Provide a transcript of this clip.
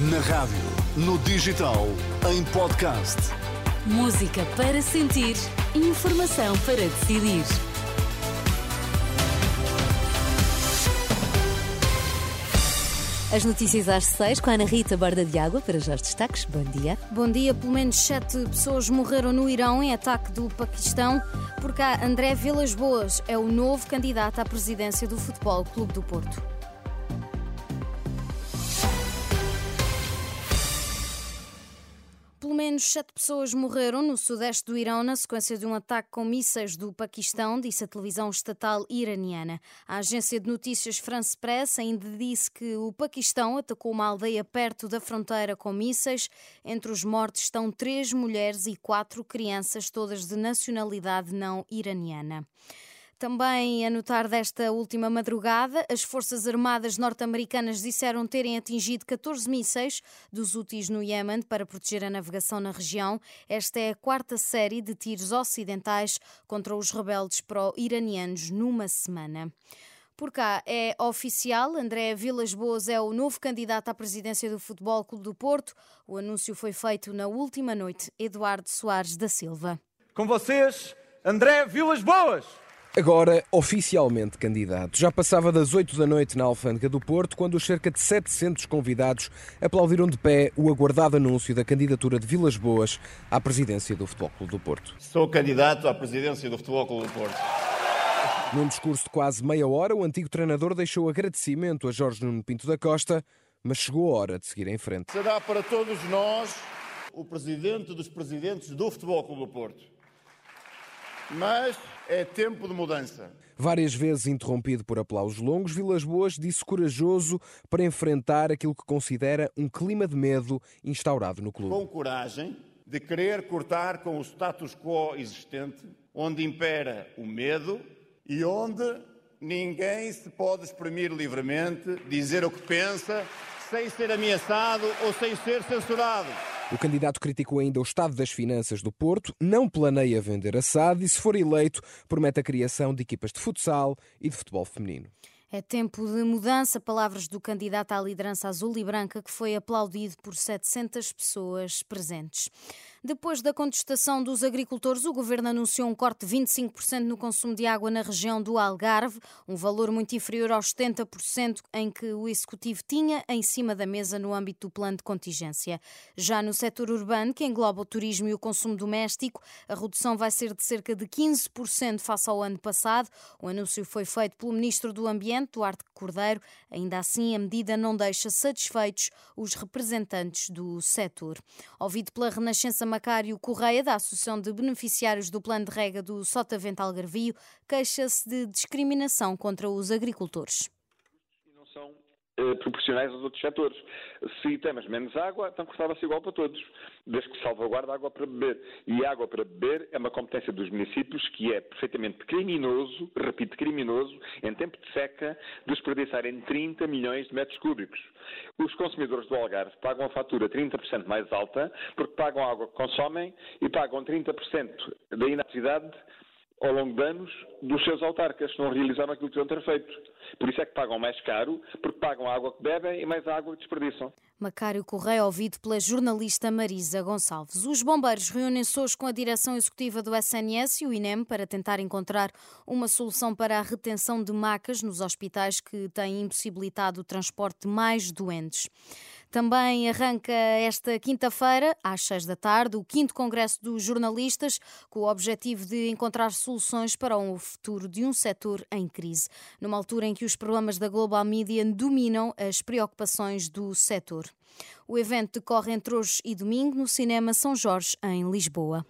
Na rádio, no digital, em podcast. Música para sentir, informação para decidir. As notícias às seis com a Ana Rita Borda de Água para já os destaques. Bom dia. Bom dia. Pelo menos sete pessoas morreram no Irão em ataque do Paquistão. Por cá, André Vilas Boas é o novo candidato à presidência do Futebol Clube do Porto. Pelo menos sete pessoas morreram no sudeste do Irão na sequência de um ataque com mísseis do Paquistão, disse a televisão estatal iraniana. A agência de notícias France Press ainda disse que o Paquistão atacou uma aldeia perto da fronteira com mísseis. Entre os mortos estão três mulheres e quatro crianças, todas de nacionalidade não iraniana. Também a notar desta última madrugada, as Forças Armadas norte-americanas disseram terem atingido 14 mísseis dos úteis no Iêmen para proteger a navegação na região. Esta é a quarta série de tiros ocidentais contra os rebeldes pró-iranianos numa semana. Por cá é oficial, André Vilas Boas é o novo candidato à presidência do Futebol Clube do Porto. O anúncio foi feito na última noite. Eduardo Soares da Silva. Com vocês, André Vilas Boas. Agora, oficialmente candidato. Já passava das 8 da noite na Alfândega do Porto, quando os cerca de 700 convidados aplaudiram de pé o aguardado anúncio da candidatura de Vilas Boas à presidência do Futebol Clube do Porto. Sou candidato à presidência do Futebol Clube do Porto. Num discurso de quase meia hora, o antigo treinador deixou agradecimento a Jorge Nuno Pinto da Costa, mas chegou a hora de seguir em frente. Será para todos nós o presidente dos presidentes do Futebol Clube do Porto mas é tempo de mudança. Várias vezes interrompido por aplausos longos, Vilas Boas disse corajoso para enfrentar aquilo que considera um clima de medo instaurado no clube. Com coragem de querer cortar com o status quo existente, onde impera o medo e onde ninguém se pode exprimir livremente, dizer o que pensa, sem ser ameaçado ou sem ser censurado. O candidato criticou ainda o estado das finanças do Porto, não planeia vender a SAD e, se for eleito, promete a criação de equipas de futsal e de futebol feminino. É tempo de mudança, palavras do candidato à liderança azul e branca que foi aplaudido por 700 pessoas presentes. Depois da contestação dos agricultores, o governo anunciou um corte de 25% no consumo de água na região do Algarve, um valor muito inferior aos 70% em que o executivo tinha em cima da mesa no âmbito do plano de contingência. Já no setor urbano, que engloba o turismo e o consumo doméstico, a redução vai ser de cerca de 15% face ao ano passado. O anúncio foi feito pelo ministro do Ambiente, Duarte Cordeiro. Ainda assim, a medida não deixa satisfeitos os representantes do setor. Ouvido pela Renascença Macário Correia, da Associação de Beneficiários do Plano de Rega do Sotavento Algarvio, queixa-se de discriminação contra os agricultores proporcionais aos outros setores. Se temos menos água, então custava-se igual para todos, desde que salvaguarda água para beber. E água para beber é uma competência dos municípios que é perfeitamente criminoso, repito, criminoso, em tempo de seca, desperdiçarem 30 milhões de metros cúbicos. Os consumidores do Algarve pagam a fatura 30% mais alta, porque pagam a água que consomem e pagam 30% da inatividade ao longo de anos dos seus autarcas, não realizaram aquilo que deviam ter feito. Por isso é que pagam mais caro, porque pagam a água que bebem e mais a água que desperdiçam. Macário Correia, ouvido pela jornalista Marisa Gonçalves. Os bombeiros reúnem-se hoje com a direção executiva do SNS e o INEM para tentar encontrar uma solução para a retenção de macas nos hospitais que têm impossibilitado o transporte de mais doentes. Também arranca esta quinta-feira, às seis da tarde, o quinto Congresso dos Jornalistas, com o objetivo de encontrar soluções para o futuro de um setor em crise, numa altura em que os problemas da global media dominam as preocupações do setor. O evento decorre entre hoje e domingo no Cinema São Jorge, em Lisboa.